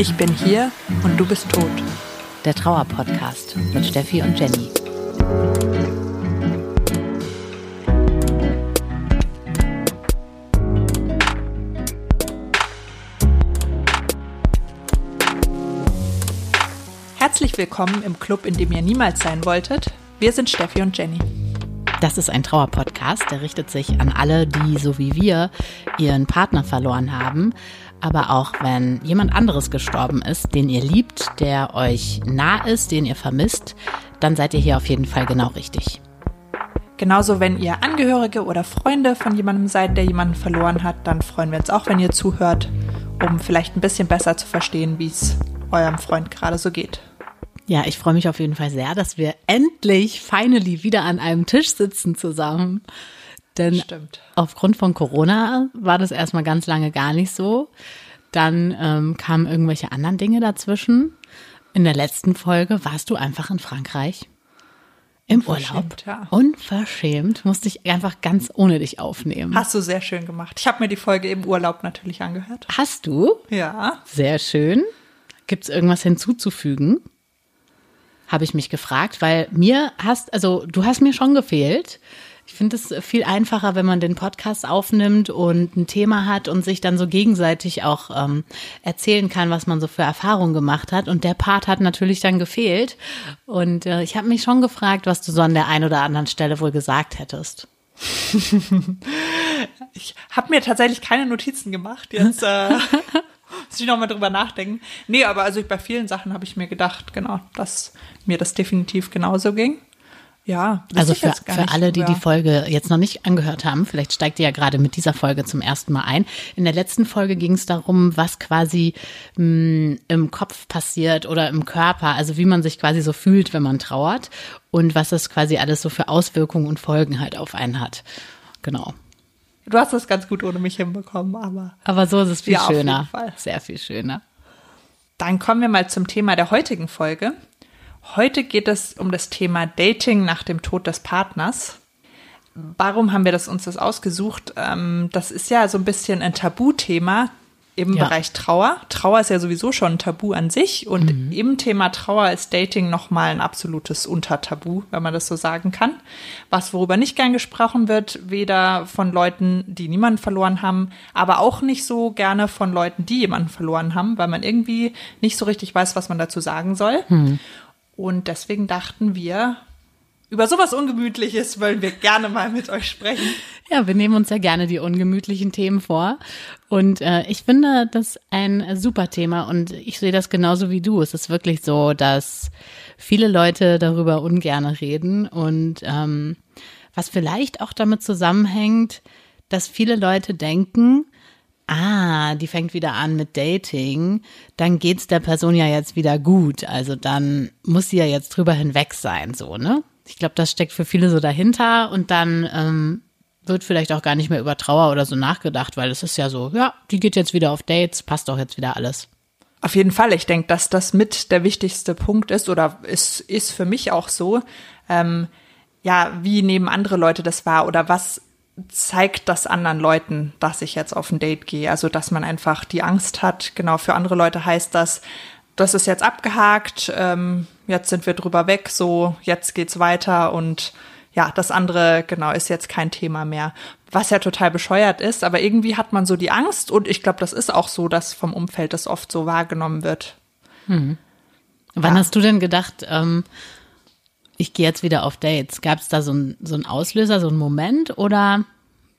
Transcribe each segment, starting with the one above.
Ich bin hier und du bist tot. Der Trauer-Podcast mit Steffi und Jenny. Herzlich willkommen im Club, in dem ihr niemals sein wolltet. Wir sind Steffi und Jenny. Das ist ein Trauer-Podcast, der richtet sich an alle, die, so wie wir, ihren Partner verloren haben. Aber auch wenn jemand anderes gestorben ist, den ihr liebt, der euch nah ist, den ihr vermisst, dann seid ihr hier auf jeden Fall genau richtig. Genauso, wenn ihr Angehörige oder Freunde von jemandem seid, der jemanden verloren hat, dann freuen wir uns auch, wenn ihr zuhört, um vielleicht ein bisschen besser zu verstehen, wie es eurem Freund gerade so geht. Ja, ich freue mich auf jeden Fall sehr, dass wir endlich, finally wieder an einem Tisch sitzen zusammen. Denn Stimmt. aufgrund von Corona war das erstmal ganz lange gar nicht so. Dann ähm, kamen irgendwelche anderen Dinge dazwischen. In der letzten Folge warst du einfach in Frankreich. Im Urlaub. Unverschämt, ja. Unverschämt. Musste ich einfach ganz ohne dich aufnehmen. Hast du sehr schön gemacht. Ich habe mir die Folge im Urlaub natürlich angehört. Hast du? Ja. Sehr schön. Gibt es irgendwas hinzuzufügen? Habe ich mich gefragt, weil mir hast, also du hast mir schon gefehlt. Ich finde es viel einfacher, wenn man den Podcast aufnimmt und ein Thema hat und sich dann so gegenseitig auch ähm, erzählen kann, was man so für Erfahrungen gemacht hat. Und der Part hat natürlich dann gefehlt. Und äh, ich habe mich schon gefragt, was du so an der einen oder anderen Stelle wohl gesagt hättest. Ich habe mir tatsächlich keine Notizen gemacht. Jetzt äh, muss ich noch mal drüber nachdenken. Nee, aber also bei vielen Sachen habe ich mir gedacht, genau, dass mir das definitiv genauso ging. Ja, Also für, für alle, die die Folge jetzt noch nicht angehört haben, vielleicht steigt ihr ja gerade mit dieser Folge zum ersten Mal ein. In der letzten Folge ging es darum, was quasi mh, im Kopf passiert oder im Körper, also wie man sich quasi so fühlt, wenn man trauert und was das quasi alles so für Auswirkungen und Folgen halt auf einen hat. Genau. Du hast das ganz gut ohne mich hinbekommen, aber Aber so ist es viel Ja, auf jeden schöner. Fall. Sehr viel schöner. Dann kommen wir mal zum Thema der heutigen Folge. Heute geht es um das Thema Dating nach dem Tod des Partners. Warum haben wir das, uns das ausgesucht? Ähm, das ist ja so ein bisschen ein Tabuthema im Ja. Bereich Trauer. Trauer ist ja sowieso schon ein Tabu an sich und im Thema Trauer ist Dating nochmal ein absolutes Untertabu, wenn man das so sagen kann. Was worüber nicht gern gesprochen wird, weder von Leuten, die niemanden verloren haben, aber auch nicht so gerne von Leuten, die jemanden verloren haben, weil man irgendwie nicht so richtig weiß, was man dazu sagen soll. Und deswegen dachten wir, über sowas Ungemütliches wollen wir gerne mal mit euch sprechen. Ja, wir nehmen uns ja gerne die ungemütlichen Themen vor. Und äh, ich finde das ein super Thema und ich sehe das genauso wie du. Es ist wirklich so, dass viele Leute darüber ungerne reden und ähm, was vielleicht auch damit zusammenhängt, dass viele Leute denken, ah, die fängt wieder an mit Dating, dann geht's der Person ja jetzt wieder gut. Also dann muss sie ja jetzt drüber hinweg sein, so, ne? Ich glaube, das steckt für viele so dahinter und dann ähm, wird vielleicht auch gar nicht mehr über Trauer oder so nachgedacht, weil es ist ja so, ja, die geht jetzt wieder auf Dates, passt doch jetzt wieder alles. Auf jeden Fall. Ich denke, dass das mit der wichtigste Punkt ist oder ist, ist für mich auch so. Ähm, ja, wie nehmen andere Leute das wahr oder was zeigt das anderen Leuten, dass ich jetzt auf ein Date gehe? Also, dass man einfach die Angst hat. Genau, für andere Leute heißt das, das ist jetzt abgehakt, ähm, jetzt sind wir drüber weg, so, jetzt geht's weiter und ja, das andere, genau, ist jetzt kein Thema mehr. Was ja total bescheuert ist, aber irgendwie hat man so die Angst und ich glaube, das ist auch so, dass vom Umfeld das oft so wahrgenommen wird. Wann Ja. hast du denn gedacht, ähm, ich gehe jetzt wieder auf Dates? Gab es da so ein so einen Auslöser, so einen Moment oder?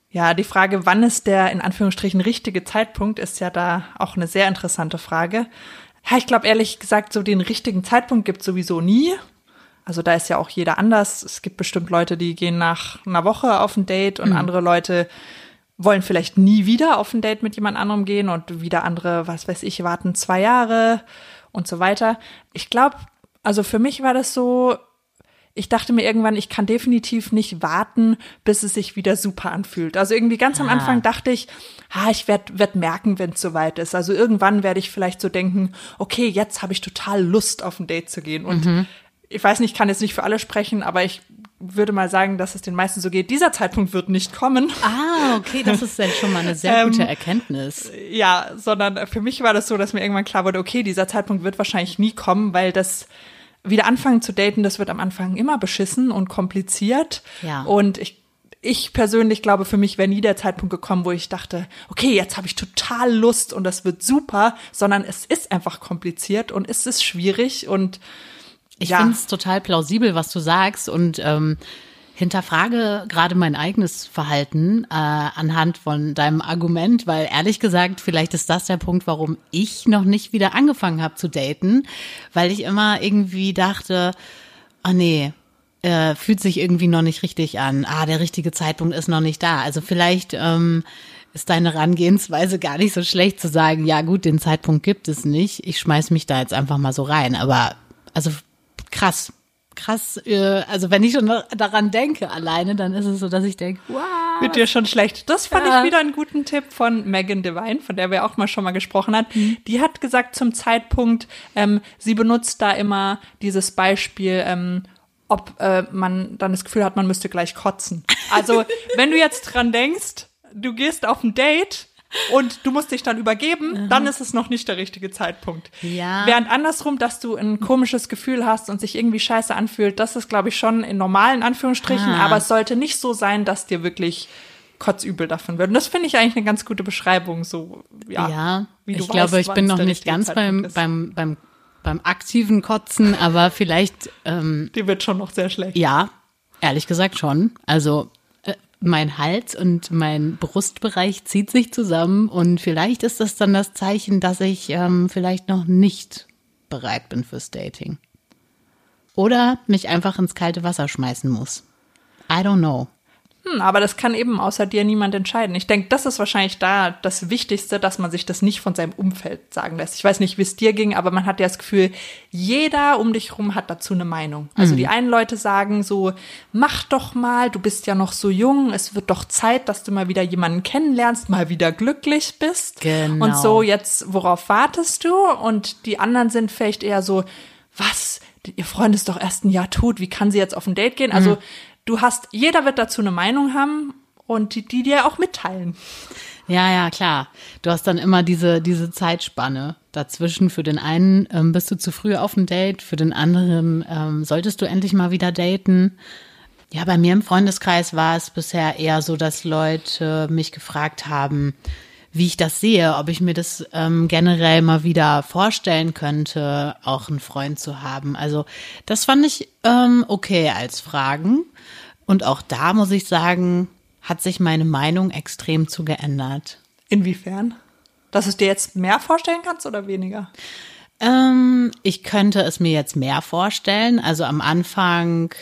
Ja, die Frage, wann ist der in Anführungsstrichen richtige Zeitpunkt, ist ja da auch eine sehr interessante Frage. Ja, ich glaube ehrlich gesagt, so den richtigen Zeitpunkt gibt sowieso nie. Also da ist ja auch jeder anders. Es gibt bestimmt Leute, die gehen nach einer Woche auf ein Date und andere Leute wollen vielleicht nie wieder auf ein Date mit jemand anderem gehen und wieder andere, was weiß ich, warten zwei Jahre und so weiter. Ich glaube, also für mich war das so, ich dachte mir irgendwann, ich kann definitiv nicht warten, bis es sich wieder super anfühlt. Also irgendwie ganz am Ah. Anfang dachte ich, ah, ich werde werd merken, wenn es soweit ist. Also irgendwann werde ich vielleicht so denken, okay, jetzt habe ich total Lust auf ein Date zu gehen. Und ich weiß nicht, ich kann jetzt nicht für alle sprechen, aber ich würde mal sagen, dass es den meisten so geht. Dieser Zeitpunkt wird nicht kommen. Ah, okay, das ist dann schon mal eine sehr gute Ähm, Erkenntnis. Ja, sondern für mich war das so, dass mir irgendwann klar wurde, okay, dieser Zeitpunkt wird wahrscheinlich nie kommen, weil das wieder anfangen zu daten, das wird am Anfang immer beschissen und kompliziert. Ja. Und ich ich persönlich glaube, für mich wäre nie der Zeitpunkt gekommen, wo ich dachte, okay, jetzt habe ich total Lust und das wird super, sondern es ist einfach kompliziert und es ist schwierig und Ich ja. finde es total plausibel, was du sagst und ähm, hinterfrage gerade mein eigenes Verhalten äh, anhand von deinem Argument, weil ehrlich gesagt, vielleicht ist das der Punkt, warum ich noch nicht wieder angefangen habe zu daten, weil ich immer irgendwie dachte, ah nee, äh, fühlt sich irgendwie noch nicht richtig an. Ah, der richtige Zeitpunkt ist noch nicht da. Also vielleicht ähm, ist deine Herangehensweise gar nicht so schlecht zu sagen, ja gut, den Zeitpunkt gibt es nicht. Ich schmeiß mich da jetzt einfach mal so rein. Aber also krass. Krass, äh, also wenn ich schon daran denke alleine, dann ist es so, dass ich denke, wow. wird dir schon schlecht. Das fand Ja. ich wieder einen guten Tipp von Megan Devine, von der wir auch mal schon mal gesprochen hat. Die hat gesagt zum Zeitpunkt, ähm, sie benutzt da immer dieses Beispiel, ähm, ob äh, man dann das Gefühl hat, man müsste gleich kotzen. Also wenn du jetzt dran denkst, du gehst auf ein Date und du musst dich dann übergeben, dann ist es noch nicht der richtige Zeitpunkt. Ja. Während andersrum, dass du ein komisches Gefühl hast und sich irgendwie scheiße anfühlt, das ist, glaube ich, schon in normalen Anführungsstrichen, Ah. aber es sollte nicht so sein, dass dir wirklich kotzübel davon wird. Und das finde ich eigentlich eine ganz gute Beschreibung, so, ja. Ja, wie du ich glaube, ich bin noch nicht ganz beim, ist. beim, beim, beim aktiven Kotzen, aber vielleicht, ähm, Die wird schon noch sehr schlecht. ja, ehrlich gesagt schon. Also mein Hals und mein Brustbereich zieht sich zusammen und vielleicht ist das dann das Zeichen, dass ich ähm, vielleicht noch nicht bereit bin fürs Dating. Oder mich einfach ins kalte Wasser schmeißen muss. I don't know. Hm, aber das kann eben außer dir niemand entscheiden. Ich denke, das ist wahrscheinlich da das Wichtigste, dass man sich das nicht von seinem Umfeld sagen lässt. Ich weiß nicht, wie es dir ging, aber man hat ja das Gefühl, jeder um dich rum hat dazu eine Meinung. Also die einen Leute sagen so, mach doch mal, du bist ja noch so jung, es wird doch Zeit, dass du mal wieder jemanden kennenlernst, mal wieder glücklich bist. Genau. Und so, jetzt, worauf wartest du? Und die anderen sind vielleicht eher so, was? Ihr Freund ist doch erst ein Jahr tot, wie kann sie jetzt auf ein Date gehen? Also, du hast, jeder wird dazu eine Meinung haben und die, die dir auch mitteilen. Ja, ja, klar. Du hast dann immer diese, diese Zeitspanne dazwischen. Für den einen ähm, bist du zu früh auf ein Date, für den anderen ähm, solltest du endlich mal wieder daten. Ja, bei mir im Freundeskreis war es bisher eher so, dass Leute mich gefragt haben, wie ich das sehe, ob ich mir das ähm, generell mal wieder vorstellen könnte, auch einen Freund zu haben. Also das fand ich ähm, okay als Fragen. Und auch da muss ich sagen, hat sich meine Meinung extrem zu geändert. Inwiefern? Dass du es dir jetzt mehr vorstellen kannst oder weniger? Ähm, ich könnte es mir jetzt mehr vorstellen. Also am Anfang,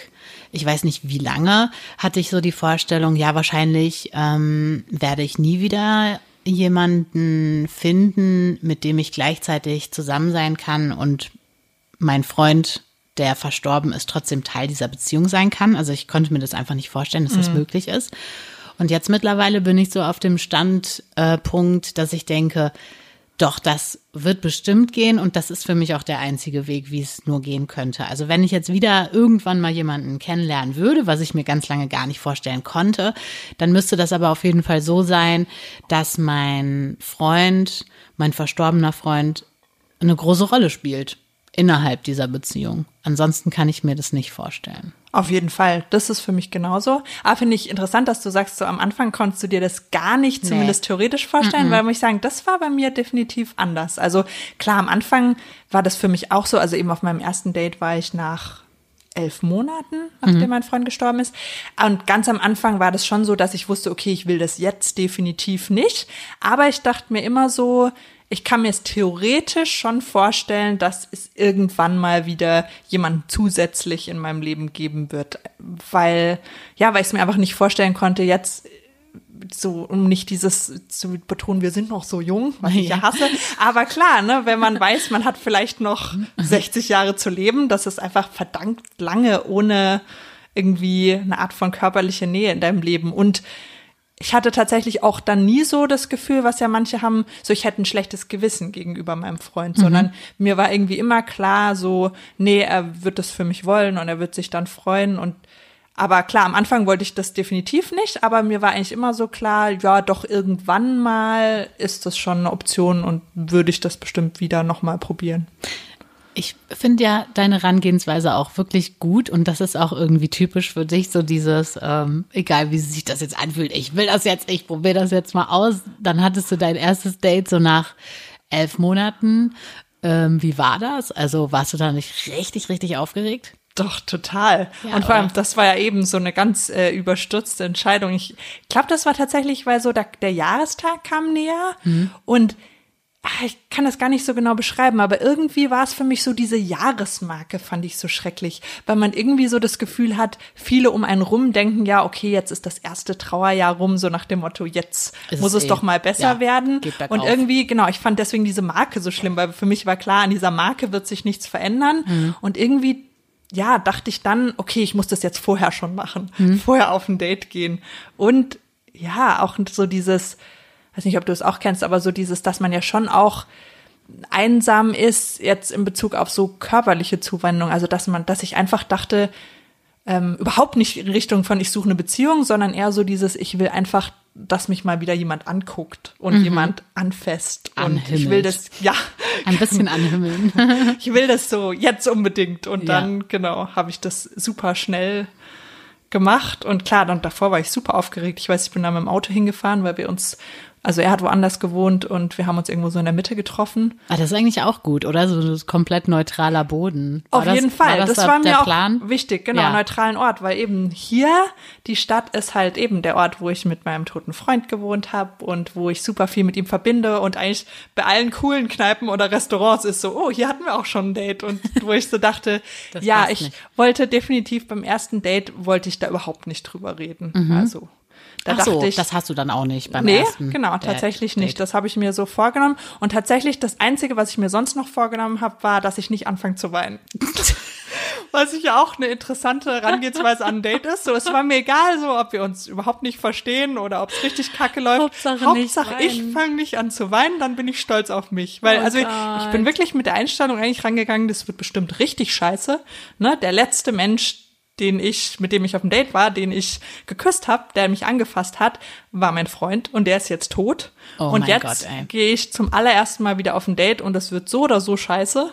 ich weiß nicht wie lange, hatte ich so die Vorstellung, ja, wahrscheinlich ähm, werde ich nie wieder jemanden finden, mit dem ich gleichzeitig zusammen sein kann und mein Freund, der verstorben ist, trotzdem Teil dieser Beziehung sein kann. Also ich konnte mir das einfach nicht vorstellen, dass das möglich ist. Und jetzt mittlerweile bin ich so auf dem Standpunkt, äh, dass ich denke, doch, das wird bestimmt gehen und das ist für mich auch der einzige Weg, wie es nur gehen könnte. Also wenn ich jetzt wieder irgendwann mal jemanden kennenlernen würde, was ich mir ganz lange gar nicht vorstellen konnte, dann müsste das aber auf jeden Fall so sein, dass mein Freund, mein verstorbener Freund, eine große Rolle spielt innerhalb dieser Beziehung. Ansonsten kann ich mir das nicht vorstellen. Auf jeden Fall. Das ist für mich genauso. Aber finde ich interessant, dass du sagst, so am Anfang konntest du dir das gar nicht, Nee. zumindest theoretisch vorstellen, weil muss ich sagen, das war bei mir definitiv anders. Also klar, am Anfang war das für mich auch so. Also eben auf meinem ersten Date war ich nach elf Monaten, nachdem mein Freund gestorben ist. Und ganz am Anfang war das schon so, dass ich wusste, okay, ich will das jetzt definitiv nicht. Aber ich dachte mir immer so, ich kann mir es theoretisch schon vorstellen, dass es irgendwann mal wieder jemand zusätzlich in meinem Leben geben wird. Weil, ja, weil ich es mir einfach nicht vorstellen konnte, jetzt so, um nicht dieses zu betonen, wir sind noch so jung, was ich ja hasse. Aber klar, ne, wenn man weiß, man hat vielleicht noch 60 Jahre zu leben, das ist einfach verdammt lange ohne irgendwie eine Art von körperlicher Nähe in deinem Leben. Und ich hatte tatsächlich auch dann nie so das Gefühl, was ja manche haben, so ich hätte ein schlechtes Gewissen gegenüber meinem Freund, mhm. sondern mir war irgendwie immer klar, so, nee, er wird das für mich wollen und er wird sich dann freuen und aber klar, am Anfang wollte ich das definitiv nicht, aber mir war eigentlich immer so klar, ja, doch irgendwann mal ist das schon eine Option und würde ich das bestimmt wieder nochmal probieren. Ich finde ja deine Herangehensweise auch wirklich gut und das ist auch irgendwie typisch für dich, so dieses, ähm, egal wie sich das jetzt anfühlt, ich will das jetzt, ich probiere das jetzt mal aus. Dann hattest du dein erstes Date so nach elf Monaten. Ähm, wie war das? Also warst du da nicht richtig, richtig aufgeregt? Doch, total. Ja, und vor allem, das war ja eben so eine ganz äh, überstürzte Entscheidung. Ich glaube, das war tatsächlich, weil so der, der Jahrestag kam näher mhm. und ach, ich kann das gar nicht so genau beschreiben, aber irgendwie war es für mich so diese Jahresmarke, fand ich so schrecklich, weil man irgendwie so das Gefühl hat, viele um einen rum denken, ja, okay, jetzt ist das erste Trauerjahr rum, so nach dem Motto, jetzt ist muss es, eh, doch mal besser ja, werden. Und irgendwie, genau, ich fand deswegen diese Marke so schlimm, weil für mich war klar, an dieser Marke wird sich nichts verändern. Mhm. Und irgendwie ja, dachte ich dann, okay, ich muss das jetzt vorher schon machen, mhm. vorher auf ein Date gehen. Und ja, auch so dieses, weiß nicht, ob du es auch kennst, aber so dieses, dass man ja schon auch einsam ist jetzt in Bezug auf so körperliche Zuwendung. Also dass man, dass ich einfach dachte, ähm, überhaupt nicht in Richtung von ich suche eine Beziehung, sondern eher so dieses, ich will einfach, dass mich mal wieder jemand anguckt und mhm. jemand anfasst. Und Anhimmelt. ich will das, ja. Ein bisschen anhimmeln. ich will das so jetzt unbedingt. Und dann, ja. genau, habe ich das super schnell gemacht. Und klar, dann davor war ich super aufgeregt. Ich weiß, ich bin da mit dem Auto hingefahren, weil wir uns also er hat woanders gewohnt und wir haben uns irgendwo so in der Mitte getroffen. Ah, das ist eigentlich auch gut, oder? So ein komplett neutraler Boden. War Auf das, jeden Fall. War das, das war mir Plan? auch wichtig, genau, ja. neutralen Ort, weil eben hier die Stadt ist halt eben der Ort, wo ich mit meinem toten Freund gewohnt habe und wo ich super viel mit ihm verbinde und eigentlich bei allen coolen Kneipen oder Restaurants ist so, oh, hier hatten wir auch schon ein Date und wo ich so dachte, ja, ich nicht. wollte definitiv beim ersten Date wollte ich da überhaupt nicht drüber reden. Mhm. Also da Ach so, ich, das hast du dann auch nicht beim nee, ersten. Nee, genau, tatsächlich Date. nicht. Das habe ich mir so vorgenommen. Und tatsächlich das Einzige, was ich mir sonst noch vorgenommen habe, war, dass ich nicht anfange zu weinen. was ich ja auch eine interessante Herangehensweise an ein Date ist. So, es war mir egal, so, ob wir uns überhaupt nicht verstehen oder ob es richtig kacke läuft. Hauptsache, Hauptsache ich fange nicht an zu weinen, dann bin ich stolz auf mich. Weil, oh also ich, ich bin wirklich mit der Einstellung eigentlich rangegangen, das wird bestimmt richtig scheiße. Ne? Der letzte Mensch, den ich, mit dem ich auf dem Date war, den ich geküsst habe, der mich angefasst hat, war mein Freund und der ist jetzt tot. Oh und jetzt gehe ich zum allerersten Mal wieder auf ein Date und es wird so oder so scheiße.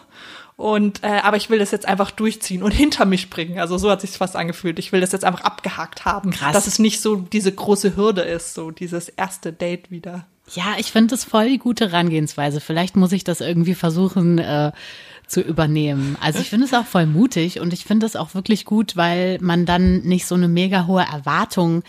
Und äh, aber ich will das jetzt einfach durchziehen und hinter mich bringen. Also so hat sich fast angefühlt. Ich will das jetzt einfach abgehakt haben, Krass. dass es nicht so diese große Hürde ist, so dieses erste Date wieder. Ja, ich finde das voll die gute Herangehensweise. Vielleicht muss ich das irgendwie versuchen. Äh zu übernehmen. Also ich finde es auch voll mutig und ich finde es auch wirklich gut, weil man dann nicht so eine mega hohe Erwartung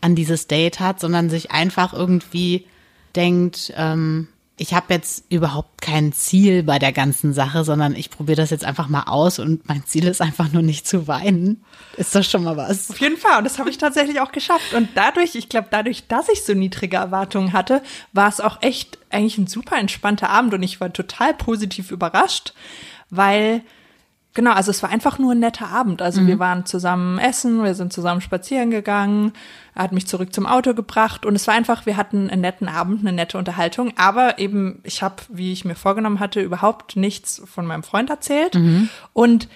an dieses Date hat, sondern sich einfach irgendwie denkt, ähm, ich habe jetzt überhaupt kein Ziel bei der ganzen Sache, sondern ich probiere das jetzt einfach mal aus und mein Ziel ist einfach nur nicht zu weinen. Ist doch schon mal was. Auf jeden Fall. Und das habe ich tatsächlich auch geschafft. Und dadurch, ich glaube, dadurch, dass ich so niedrige Erwartungen hatte, war es auch echt eigentlich ein super entspannter Abend und ich war total positiv überrascht, weil Genau, also es war einfach nur ein netter Abend. Also mhm. wir waren zusammen essen, wir sind zusammen spazieren gegangen, er hat mich zurück zum Auto gebracht und es war einfach, wir hatten einen netten Abend, eine nette Unterhaltung. Aber eben, ich habe, wie ich mir vorgenommen hatte, überhaupt nichts von meinem Freund erzählt. Mhm. Und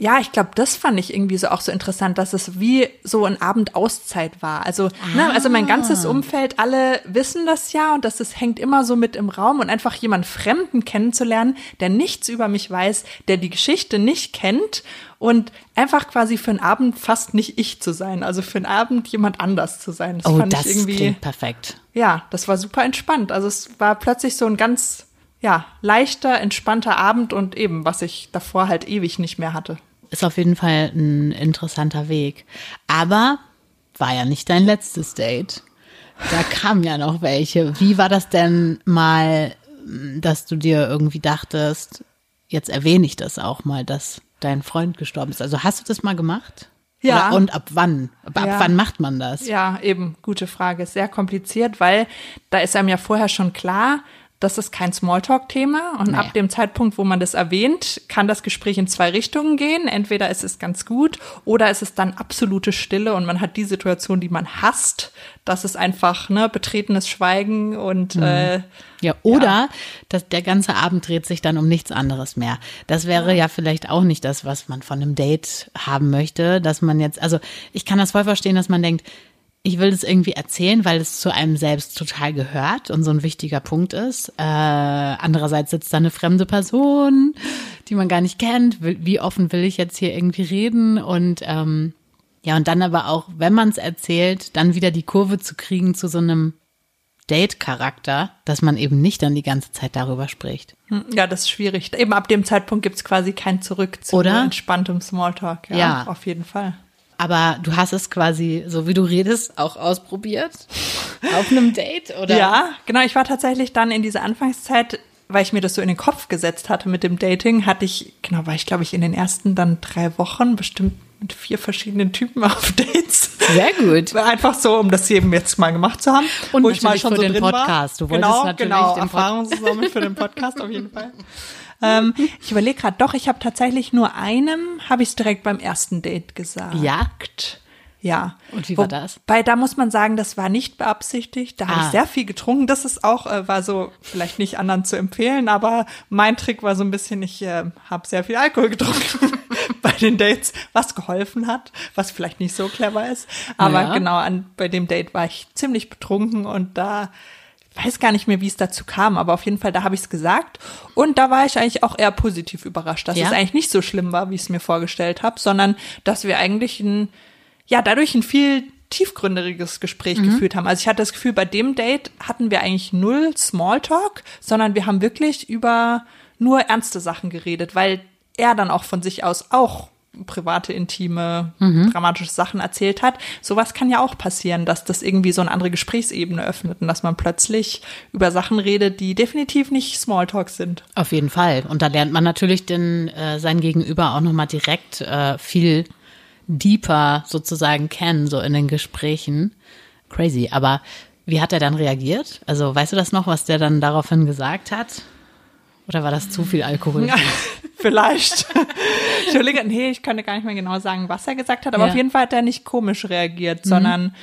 ja, ich glaube, das fand ich irgendwie so auch so interessant, dass es wie so ein Abend Auszeit war. Also, ah. ne, also mein ganzes ah. Umfeld, alle wissen das ja und das ist, hängt immer so mit im Raum und einfach jemand Fremden kennenzulernen, der nichts über mich weiß, der die Geschichte nicht kennt und einfach quasi für einen Abend fast nicht ich zu sein, also für einen Abend jemand anders zu sein. Das oh, fand das ich irgendwie, klingt perfekt. Ja, das war super entspannt. Also es war plötzlich so ein ganz ja, leichter, entspannter Abend und eben, was ich davor halt ewig nicht mehr hatte ist auf jeden Fall ein interessanter Weg. Aber war ja nicht dein letztes Date. Da kamen ja noch welche. Wie war das denn mal, dass du dir irgendwie dachtest, jetzt erwähne ich das auch mal, dass dein Freund gestorben ist? Also hast du das mal gemacht? Ja. Oder, und ab wann? Ab, ja. wann macht man das? Ja, eben, gute Frage. Sehr kompliziert, weil da ist einem ja vorher schon klar, das ist kein Smalltalk-Thema. Und Nee. ab dem Zeitpunkt, wo man das erwähnt, kann das Gespräch in zwei Richtungen gehen. Entweder ist es ganz gut oder es ist dann absolute Stille und man hat die Situation, die man hasst. Das ist einfach ne, betretenes Schweigen und äh, Ja, oder dass der ganze Abend dreht sich dann um nichts anderes mehr. Das wäre ja. vielleicht auch nicht das, was man von einem Date haben möchte, dass man jetzt, also ich kann das voll verstehen, dass man denkt, ich will das irgendwie erzählen, weil es zu einem selbst total gehört und so ein wichtiger Punkt ist. Äh, andererseits sitzt da eine fremde Person, die man gar nicht kennt. Wie offen will ich jetzt hier irgendwie reden? Und ähm, ja, und dann aber auch, wenn man es erzählt, dann wieder die Kurve zu kriegen zu so einem Date-Charakter, dass man eben nicht dann die ganze Zeit darüber spricht. hm, ja, das ist schwierig. Eben ab dem Zeitpunkt gibt's quasi kein Zurück zu Oder? entspanntem Smalltalk. Ja, Ja. auf jeden Fall. Aber du hast es quasi, so wie du redest, auch ausprobiert? Auf einem Date, oder? Ja, genau. Ich war tatsächlich dann in dieser Anfangszeit, weil ich mir das so in den Kopf gesetzt hatte mit dem Dating, hatte ich, genau, war ich glaube ich in den ersten dann drei Wochen bestimmt mit vier verschiedenen Typen auf Dates. Sehr gut. Einfach so, um das eben jetzt mal gemacht zu haben. Und wo ich mal schon für so den drin Podcast. War. Du wolltest genau, natürlich genau, den Erfahrung sammeln für den Podcast auf jeden Fall. ähm, ich überlege gerade, doch, ich habe tatsächlich nur einem, habe ich es direkt beim ersten Date gesagt. Ja? Ja. Und wie war das? Bei da muss man sagen, das war nicht beabsichtigt. Da habe Ah. ich sehr viel getrunken. Das ist auch, äh, war so vielleicht nicht anderen zu empfehlen, aber mein Trick war so ein bisschen, ich äh, habe sehr viel Alkohol getrunken bei den Dates, was geholfen hat, was vielleicht nicht so clever ist. Aber Ja. genau, an, bei dem Date war ich ziemlich betrunken und da weiß gar nicht mehr, wie es dazu kam, aber auf jeden Fall, da habe ich es gesagt. Und da war ich eigentlich auch eher positiv überrascht, dass Ja? es eigentlich nicht so schlimm war, wie ich es mir vorgestellt habe, sondern dass wir eigentlich ein, ja, dadurch ein viel tiefgründiges Gespräch Mhm. geführt haben. Also ich hatte das Gefühl, bei dem Date hatten wir eigentlich null Smalltalk, sondern wir haben wirklich über nur ernste Sachen geredet, weil er dann auch von sich aus auch private, intime, Mhm. dramatische Sachen erzählt hat. Sowas kann ja auch passieren, dass das irgendwie so eine andere Gesprächsebene öffnet und dass man plötzlich über Sachen redet, die definitiv nicht Smalltalk sind. Auf jeden Fall. Und da lernt man natürlich den, äh, sein Gegenüber auch nochmal direkt äh, viel deeper sozusagen kennen, so in den Gesprächen. Crazy. Aber wie hat er dann reagiert? Also weißt du das noch, was der dann daraufhin gesagt hat? Oder war das zu viel Alkohol? Ja, vielleicht. Überlege, nee, ich könnte gar nicht mehr genau sagen, was er gesagt hat, aber Ja. Mhm. auf jeden Fall hat er nicht komisch reagiert, sondern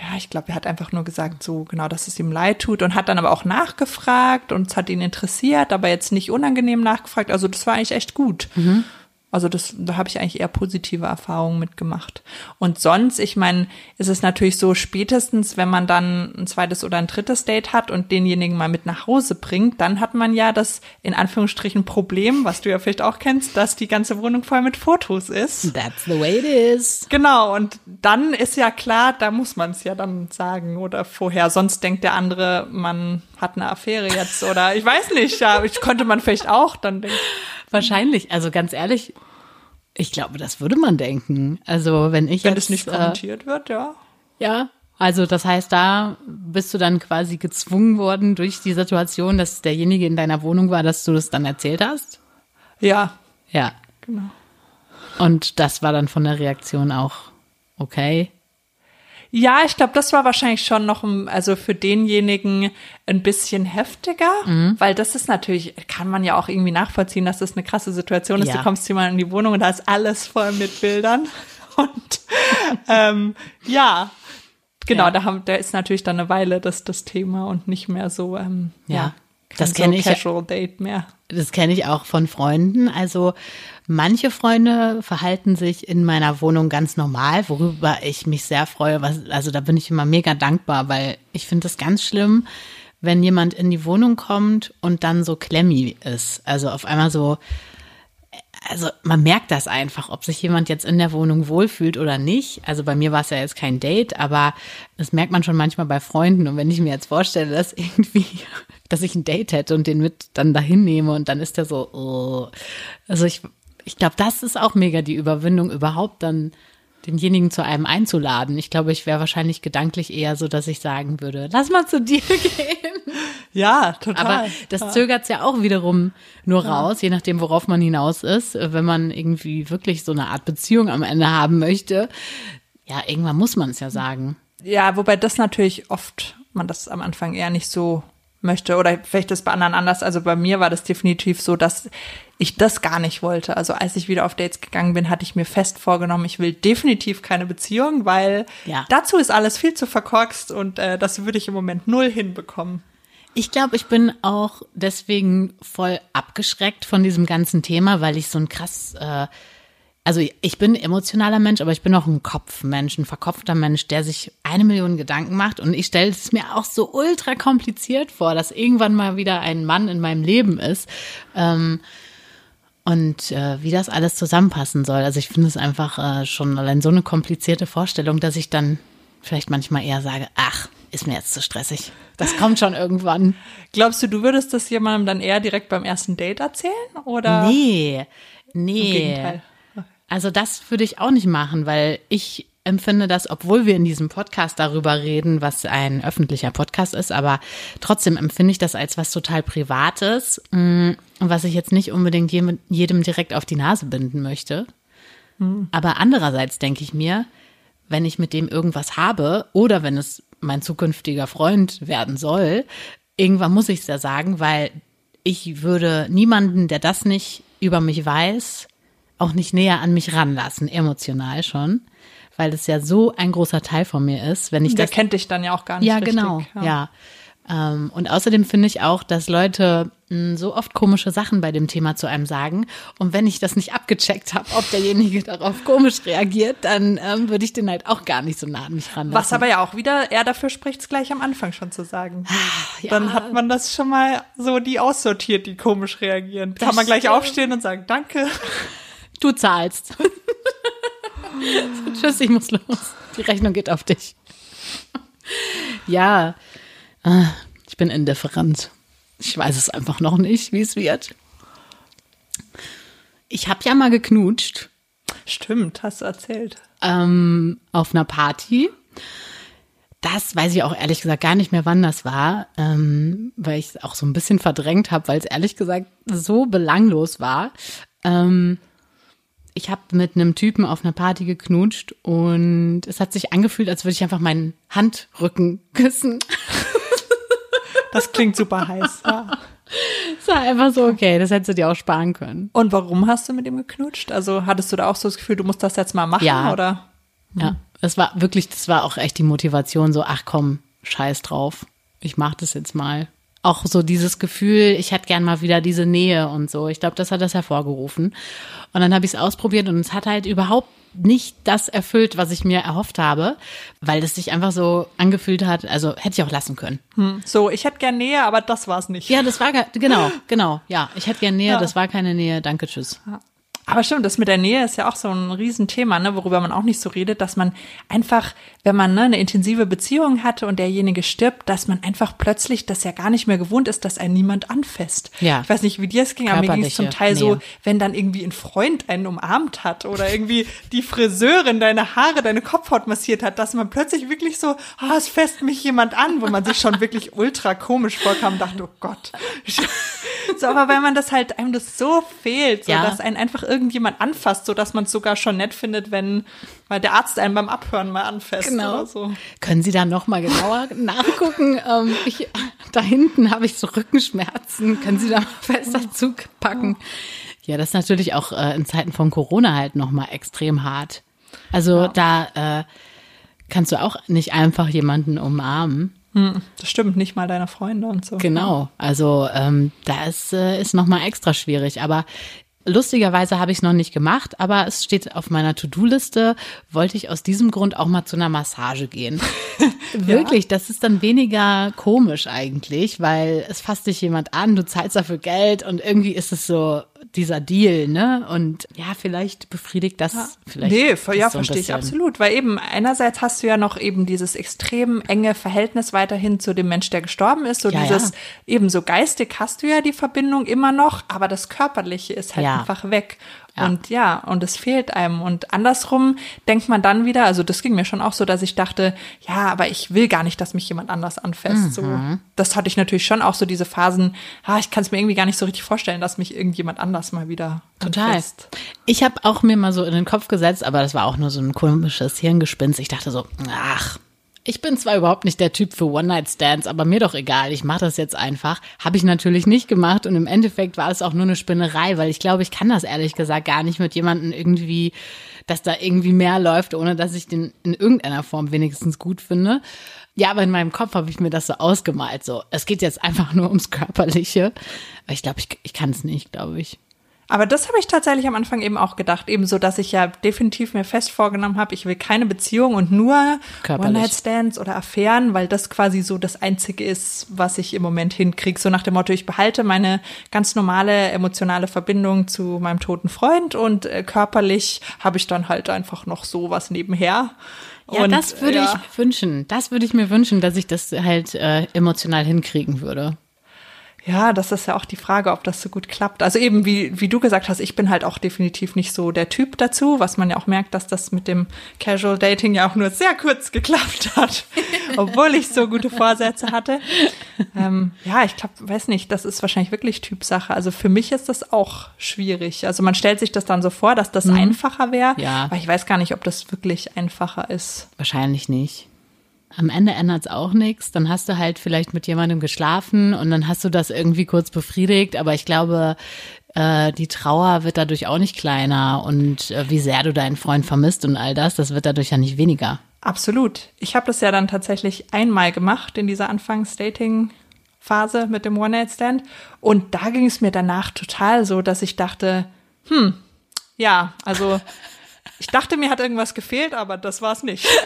ja, ich glaube, er hat einfach nur gesagt, so genau, dass es ihm leid tut und hat dann aber auch nachgefragt und es hat ihn interessiert, aber jetzt nicht unangenehm nachgefragt. Also das war eigentlich echt gut. Mhm. Also das, da habe ich eigentlich eher positive Erfahrungen mitgemacht. Und sonst, ich meine, ist es natürlich so, spätestens, wenn man dann ein zweites oder ein drittes Date hat und denjenigen mal mit nach Hause bringt, dann hat man ja das in Anführungsstrichen Problem, was du ja vielleicht auch kennst, dass die ganze Wohnung voll mit Fotos ist. That's the way it is. Genau, und dann ist ja klar, da muss man es ja dann sagen oder vorher. Sonst denkt der andere, man hat eine Affäre jetzt oder ich weiß nicht, ja, ich könnte man vielleicht auch dann denken. Wahrscheinlich. Also ganz ehrlich, ich glaube, das würde man denken. Also wenn ich Wenn jetzt, das nicht äh, kommentiert wird, ja. Ja, also das heißt, da bist du dann quasi gezwungen worden durch die Situation, dass derjenige in deiner Wohnung war, dass du das dann erzählt hast? Ja, Ja. genau. Und das war dann von der Reaktion auch okay. Ja, ich glaube, das war wahrscheinlich schon noch, ein- also für denjenigen ein bisschen heftiger, Mhm. weil das ist natürlich, kann man ja auch irgendwie nachvollziehen, dass das eine krasse Situation ist. Ja. Du kommst mal in die Wohnung und da ist alles voll mit Bildern. Und ähm, ja, genau, Ja. da, haben, da ist natürlich dann eine Weile das, das Thema und nicht mehr so, ähm, Ja, ja, das kein kenn ich Casual Date mehr. Das kenne ich auch von Freunden. Also manche Freunde verhalten sich in meiner Wohnung ganz normal, worüber ich mich sehr freue. Was, also da bin ich immer mega dankbar, weil ich finde es ganz schlimm, wenn jemand in die Wohnung kommt und dann so klemmy ist. Also auf einmal so, also man merkt das einfach, ob sich jemand jetzt in der Wohnung wohlfühlt oder nicht. Also bei mir war es ja jetzt kein Date, aber das merkt man schon manchmal bei Freunden. Und wenn ich mir jetzt vorstelle, dass irgendwie, dass ich ein Date hätte und den mit dann dahin nehme und dann ist der so, oh. also ich, ich glaube, das ist auch mega die Überwindung, überhaupt dann denjenigen zu einem einzuladen. Ich glaube, ich wäre wahrscheinlich gedanklich eher so, dass ich sagen würde, lass mal zu dir gehen. Ja, total. Aber das zögert's ja auch wiederum nur raus, je nachdem, worauf man hinaus ist. Wenn man irgendwie wirklich so eine Art Beziehung am Ende haben möchte, ja, irgendwann muss man es ja sagen. Ja, wobei das natürlich oft man das am Anfang eher nicht so möchte. Oder vielleicht ist es bei anderen anders. Also bei mir war das definitiv so, dass ich das gar nicht wollte. Also als ich wieder auf Dates gegangen bin, hatte ich mir fest vorgenommen, ich will definitiv keine Beziehung, weil Ja. dazu ist alles viel zu verkorkst und äh, das würde ich im Moment null hinbekommen. Ich glaube, ich bin auch deswegen voll abgeschreckt von diesem ganzen Thema, weil ich so ein krass, äh, also ich bin ein emotionaler Mensch, aber ich bin auch ein Kopfmensch, ein verkopfter Mensch, der sich eine Million Gedanken macht. Und ich stelle es mir auch so ultra kompliziert vor, dass irgendwann mal wieder ein Mann in meinem Leben ist. Ähm, und äh, wie das alles zusammenpassen soll. Also ich finde es einfach äh, schon allein so eine komplizierte Vorstellung, dass ich dann vielleicht manchmal eher sage, ach, ist mir jetzt zu stressig. Das kommt schon irgendwann. Glaubst du, du würdest das jemandem dann eher direkt beim ersten Date erzählen? Oder Nee, im nee. Gegenteil? Also das würde ich auch nicht machen, weil ich empfinde das, obwohl wir in diesem Podcast darüber reden, was ein öffentlicher Podcast ist, aber trotzdem empfinde ich das als was total Privates, mh, was ich jetzt nicht unbedingt jedem, jedem direkt auf die Nase binden möchte. Aber andererseits denke ich mir, wenn ich mit dem irgendwas habe oder wenn es mein zukünftiger Freund werden soll, irgendwann muss ich es ja sagen, weil ich würde niemanden, der das nicht über mich weiß, auch nicht näher an mich ranlassen, emotional schon, weil das ja so ein großer Teil von mir ist, wenn ich Der das kennt dich dann ja auch gar nicht ja, richtig. genau, ja. Ähm, und außerdem finde ich auch, dass Leute mh, so oft komische Sachen bei dem Thema zu einem sagen. Und wenn ich das nicht abgecheckt habe, ob derjenige darauf komisch reagiert, dann ähm, würde ich den halt auch gar nicht so nah an mich ranlassen. Was aber ja auch wieder eher dafür spricht, es gleich am Anfang schon zu sagen. ja. Dann hat man das schon mal so die aussortiert, die komisch reagieren. Kann man gleich stimmt. aufstehen und sagen, danke. Du zahlst. Tschüss, ich muss los. Die Rechnung geht auf dich. ja, Ah, ich bin indifferent. Ich weiß es einfach noch nicht, wie es wird. Ich habe ja mal geknutscht Stimmt, hast du erzählt. ähm, auf einer Party. Das weiß ich auch ehrlich gesagt gar nicht mehr, wann das war, ähm, weil ich es auch so ein bisschen verdrängt habe, weil es ehrlich gesagt so belanglos war. Ähm, ich habe mit einem Typen auf einer Party geknutscht und es hat sich angefühlt, als würde ich einfach meinen Handrücken küssen. Das klingt super heiß. Ja. Es war einfach so, okay, das hättest du dir auch sparen können. Und warum hast du mit ihm geknutscht? Also hattest du da auch so das Gefühl, du musst das jetzt mal machen? Ja. Oder? Ja, das war wirklich, das war auch echt die Motivation, so, ach komm, scheiß drauf, ich mach das jetzt mal. Auch so dieses Gefühl, ich hätte gern mal wieder diese Nähe und so. Ich glaube, das hat das hervorgerufen. Und dann habe ich es ausprobiert und es hat halt überhaupt nicht das erfüllt, was ich mir erhofft habe, weil es sich einfach so angefühlt hat, also hätte ich auch lassen können. So, ich hätte gern Nähe, aber das war's nicht. Ja, das war, ge- genau, genau, ja. Ich hätte gern Nähe, Ja. das war keine Nähe, danke, tschüss. Aber stimmt, das mit der Nähe ist ja auch so ein Riesenthema, ne, worüber man auch nicht so redet, dass man einfach, wenn man ne, eine intensive Beziehung hatte und derjenige stirbt, dass man einfach plötzlich das ja gar nicht mehr gewohnt ist, dass einen niemand anfasst. Ja. Ich weiß nicht, wie dir es ging, aber mir ging es zum Teil so, Nähe. wenn dann irgendwie ein Freund einen umarmt hat oder irgendwie die Friseurin deine Haare, deine Kopfhaut massiert hat, dass man plötzlich wirklich so, ah, es fasst mich jemand an, wo man sich schon wirklich ultra komisch vorkam und dachte, oh Gott. So, aber weil man das halt, einem das so fehlt, so Ja. dass einen einfach irgendjemand anfasst, so dass man es sogar schon nett findet, wenn mal der Arzt einen beim Abhören mal anfasst Genau. oder so. Können Sie da noch mal genauer nachgucken? Ähm, ich, da hinten habe ich so Rückenschmerzen. Können Sie da mal fester zupacken? Ja, das ist natürlich auch äh, in Zeiten von Corona halt noch mal extrem hart. Also da äh, kannst du auch nicht einfach jemanden umarmen. Hm, das stimmt, nicht mal deine Freunde und so. Genau. Also ähm, da ist, äh, ist noch mal extra schwierig. Aber lustigerweise habe ich es noch nicht gemacht, aber es steht auf meiner To-Do-Liste. Wollte ich aus diesem Grund auch mal zu einer Massage gehen. Wirklich, das ist dann weniger komisch eigentlich, weil es fasst dich jemand an, du zahlst dafür Geld und irgendwie ist es so dieser Deal, ne? Und ja, vielleicht befriedigt das vielleicht. nee, das ja, so verstehe ich absolut. Weil eben einerseits hast du ja noch eben dieses extrem enge Verhältnis weiterhin zu dem Mensch, der gestorben ist. So Ja, dieses, ja. eben so geistig hast du ja die Verbindung immer noch, aber das Körperliche ist halt Ja. einfach weg. Ja. Und ja, und es fehlt einem. Und andersrum denkt man dann wieder, also das ging mir schon auch so, dass ich dachte, ja, aber ich will gar nicht, dass mich jemand anders anfasst. So, Mhm. das hatte ich natürlich schon auch so diese Phasen, ah, ich kann es mir irgendwie gar nicht so richtig vorstellen, dass mich irgendjemand anders mal wieder Total. anfasst. Ich habe auch mir mal so in den Kopf gesetzt, aber das war auch nur so ein komisches Hirngespinst. Ich dachte so, ach, Ich bin zwar überhaupt nicht der Typ für One-Night-Stands, aber mir doch egal, ich mache das jetzt einfach. Habe ich natürlich nicht gemacht und im Endeffekt war es auch nur eine Spinnerei, weil ich glaube, ich kann das ehrlich gesagt gar nicht mit jemandem irgendwie, dass da irgendwie mehr läuft, ohne dass ich den in irgendeiner Form wenigstens gut finde. Ja, aber in meinem Kopf habe ich mir das so ausgemalt. So, es geht jetzt einfach nur ums Körperliche. Aber ich glaube, ich, ich kann es nicht, glaube ich. Aber das habe ich tatsächlich am Anfang eben auch gedacht, ebenso, dass ich ja definitiv mir fest vorgenommen habe, ich will keine Beziehung und nur One-Night-Stands oder Affären, weil das quasi so das Einzige ist, was ich im Moment hinkriege. So nach dem Motto, ich behalte meine ganz normale emotionale Verbindung zu meinem toten Freund und äh, körperlich habe ich dann halt einfach noch so was nebenher. Ja, und, das würde ja. ich mir wünschen. Das würde ich mir wünschen, dass ich das halt äh, emotional hinkriegen würde. Ja, das ist ja auch die Frage, ob das so gut klappt. Also eben, wie, wie du gesagt hast, ich bin halt auch definitiv nicht so der Typ dazu, was man ja auch merkt, dass das mit dem Casual Dating ja auch nur sehr kurz geklappt hat, obwohl ich so gute Vorsätze hatte. Ähm, ja, ich glaube, weiß nicht, das ist wahrscheinlich wirklich Typsache. Also für mich ist das auch schwierig. Also man stellt sich das dann so vor, dass das einfacher wäre, Ja. aber ich weiß gar nicht, ob das wirklich einfacher ist. Wahrscheinlich nicht. Am Ende ändert es auch nichts. Dann hast du halt vielleicht mit jemandem geschlafen und dann hast du das irgendwie kurz befriedigt. Aber ich glaube, äh, die Trauer wird dadurch auch nicht kleiner und äh, wie sehr du deinen Freund vermisst und all das, das wird dadurch ja nicht weniger. Absolut. Ich habe das ja dann tatsächlich einmal gemacht in dieser Anfangs-Dating-Phase mit dem One-Night-Stand. Und da ging es mir danach total so, dass ich dachte, hm, ja, also ich dachte, mir hat irgendwas gefehlt, aber das war es nicht.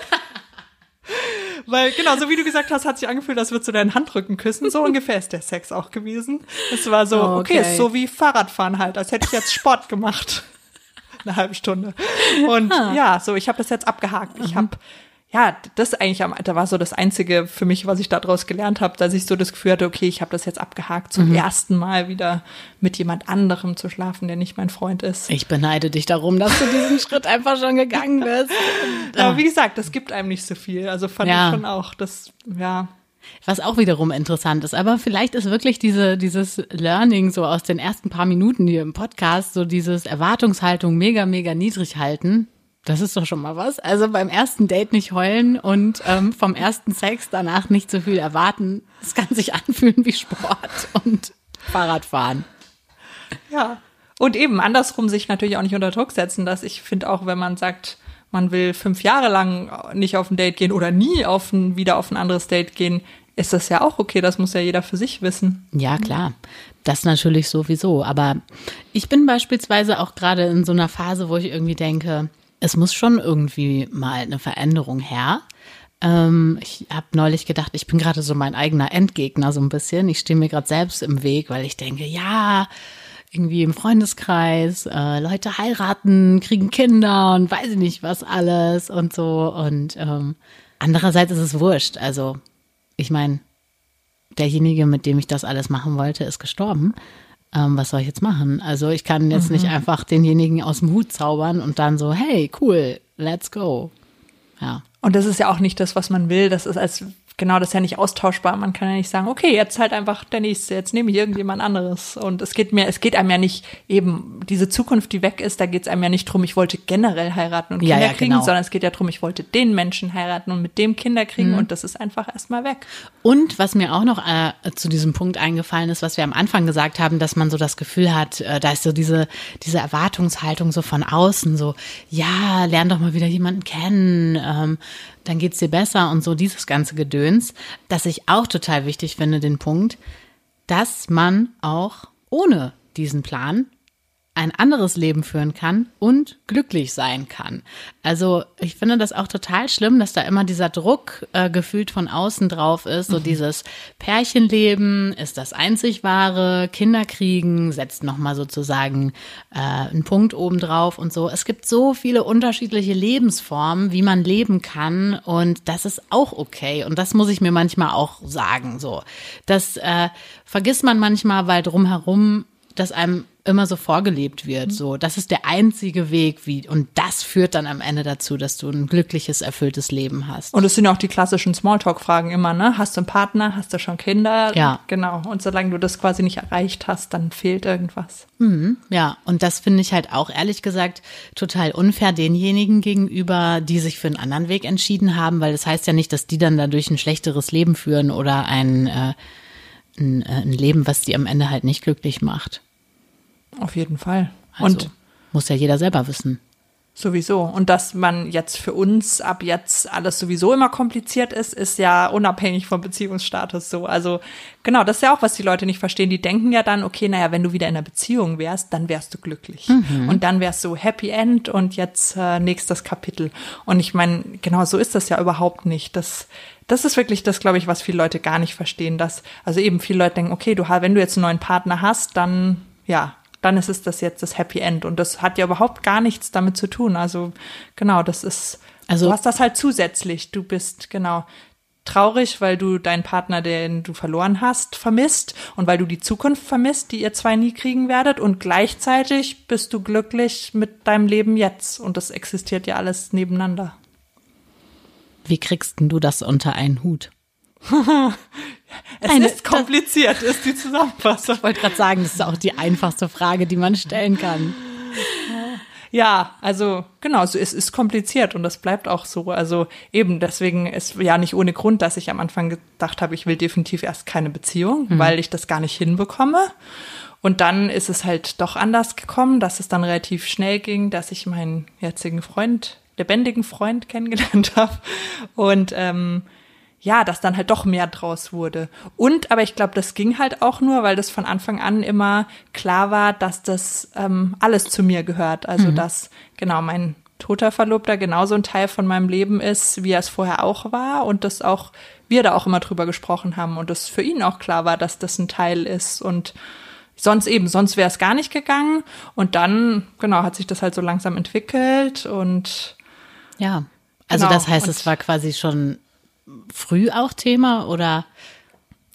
Weil, genau, so wie du gesagt hast, hat sich angefühlt, als würdest du deinen Handrücken küssen. So ungefähr ist der Sex auch gewesen. Es war so, okay, Okay. ist so wie Fahrradfahren halt, als hätte ich jetzt Sport gemacht. Eine halbe Stunde. Und ja, so, ich habe das jetzt abgehakt. Ich habe, ja, das eigentlich am, da war so das Einzige für mich, was ich daraus gelernt habe, dass ich so das Gefühl hatte, okay, ich habe das jetzt abgehakt, zum ersten Mal wieder mit jemand anderem zu schlafen, der nicht mein Freund ist. Ich beneide dich darum, dass du diesen Schritt einfach schon gegangen bist. Aber wie gesagt, das gibt einem nicht so viel. Also fand Ja. ich schon auch, das, ja, Was auch wiederum interessant ist. Aber vielleicht ist wirklich diese, dieses Learning so aus den ersten paar Minuten hier im Podcast, so dieses Erwartungshaltung mega, mega niedrig halten. Das ist doch schon mal was. Also beim ersten Date nicht heulen und ähm, vom ersten Sex danach nicht so viel erwarten. Es kann sich anfühlen wie Sport und Fahrradfahren. Ja. Und eben andersrum sich natürlich auch nicht unter Druck setzen, dass ich finde auch, wenn man sagt, man will fünf Jahre lang nicht auf ein Date gehen oder nie auf ein, wieder auf ein anderes Date gehen, ist das ja auch okay. Das muss ja jeder für sich wissen. Ja, klar. Das natürlich sowieso. Aber ich bin beispielsweise auch gerade in so einer Phase, wo ich irgendwie denke, es muss schon irgendwie mal eine Veränderung her. Ähm, ich habe neulich gedacht, ich bin gerade so mein eigener Endgegner so ein bisschen. Ich stehe mir gerade selbst im Weg, weil ich denke, ja, irgendwie im Freundeskreis, äh, Leute heiraten, kriegen Kinder und weiß ich nicht was alles und so. Und ähm, andererseits ist es wurscht. Also ich meine, derjenige, mit dem ich das alles machen wollte, ist gestorben. Ähm, was soll ich jetzt machen? Also ich kann jetzt nicht einfach denjenigen aus dem Hut zaubern und dann so, hey, cool, let's go. Ja. Und das ist ja auch nicht das, was man will. Das ist als genau das ist ja nicht austauschbar. Man kann ja nicht sagen, okay, jetzt halt einfach der nächste, jetzt nehme ich irgendjemand anderes. Und es geht mir, es geht einem ja nicht eben diese Zukunft, die weg ist, da geht es einem ja nicht drum, ich wollte generell heiraten und Ja, Kinder ja, kriegen, genau. sondern es geht ja drum, ich wollte den Menschen heiraten und mit dem Kinder kriegen Mhm. und das ist einfach erstmal weg. Und was mir auch noch äh, zu diesem Punkt eingefallen ist, was wir am Anfang gesagt haben, dass man so das Gefühl hat, äh, da ist so diese, diese Erwartungshaltung so von außen, so, ja, lern doch mal wieder jemanden kennen, ähm, dann geht's dir besser und so dieses ganze Gedöns, dass ich auch total wichtig finde, den Punkt, dass man auch ohne diesen Plan ein anderes Leben führen kann und glücklich sein kann. Also ich finde das auch total schlimm, dass da immer dieser Druck äh, gefühlt von außen drauf ist. So dieses Pärchenleben ist das einzig wahre, Kinder kriegen setzt nochmal sozusagen äh, einen Punkt oben drauf und so. Es gibt so viele unterschiedliche Lebensformen, wie man leben kann und das ist auch okay. Und das muss ich mir manchmal auch sagen. So, das äh, vergisst man manchmal, weil drumherum das einem immer so vorgelebt wird. So, das ist der einzige Weg, wie, und das führt dann am Ende dazu, dass du ein glückliches, erfülltes Leben hast. Und es sind auch die klassischen Smalltalk-Fragen immer, ne? Hast du einen Partner? Hast du schon Kinder? Ja. Genau. Und solange du das quasi nicht erreicht hast, dann fehlt irgendwas. Mhm, ja, und das finde ich halt auch ehrlich gesagt total unfair denjenigen gegenüber, die sich für einen anderen Weg entschieden haben, weil das heißt ja nicht, dass die dann dadurch ein schlechteres Leben führen oder ein, äh, ein, äh, ein Leben, was die am Ende halt nicht glücklich macht. Auf jeden Fall. Also, Und muss ja jeder selber wissen. Sowieso. Und dass man jetzt für uns ab jetzt alles sowieso immer kompliziert ist, ist ja unabhängig vom Beziehungsstatus so. Also genau, das ist ja auch, was die Leute nicht verstehen. Die denken ja dann, okay, naja, wenn du wieder in einer Beziehung wärst, dann wärst du glücklich. Und dann wärst du Happy End und jetzt äh, nächstes Kapitel. Und ich meine, genau so ist das ja überhaupt nicht. Das, das ist wirklich das, glaube ich, was viele Leute gar nicht verstehen. Dass, also eben viele Leute denken, okay, du, wenn du jetzt einen neuen Partner hast, dann, ja, dann ist es das jetzt das Happy End. Und das hat ja überhaupt gar nichts damit zu tun. Also genau, das ist, Also- du hast das halt zusätzlich. Du bist genau traurig, weil du deinen Partner, den du verloren hast, vermisst und weil du die Zukunft vermisst, die ihr zwei nie kriegen werdet. Und gleichzeitig bist du glücklich mit deinem Leben jetzt. Und das existiert ja alles nebeneinander. Wie kriegst denn du das unter einen Hut? Es Eine- ist kompliziert, ist die Zusammenfassung. Ich wollte gerade sagen, das ist auch die einfachste Frage, die man stellen kann. Ja, also genau, so es ist kompliziert und das bleibt auch so. Also eben deswegen ist ja nicht ohne Grund, dass ich am Anfang gedacht habe, ich will definitiv erst keine Beziehung, weil ich das gar nicht hinbekomme. Und dann ist es halt doch anders gekommen, dass es dann relativ schnell ging, dass ich meinen jetzigen Freund, lebendigen Freund kennengelernt habe und ähm, ja, dass dann halt doch mehr draus wurde. Und, aber ich glaube, das ging halt auch nur, weil das von Anfang an immer klar war, dass das ähm, alles zu mir gehört. Also, dass genau mein toter Verlobter genauso ein Teil von meinem Leben ist, wie er es vorher auch war und dass auch wir da auch immer drüber gesprochen haben und das für ihn auch klar war, dass das ein Teil ist und sonst eben, sonst wäre es gar nicht gegangen und dann, genau, hat sich das halt so langsam entwickelt und Ja. Also Genau, das heißt, es war quasi schon früh auch Thema oder,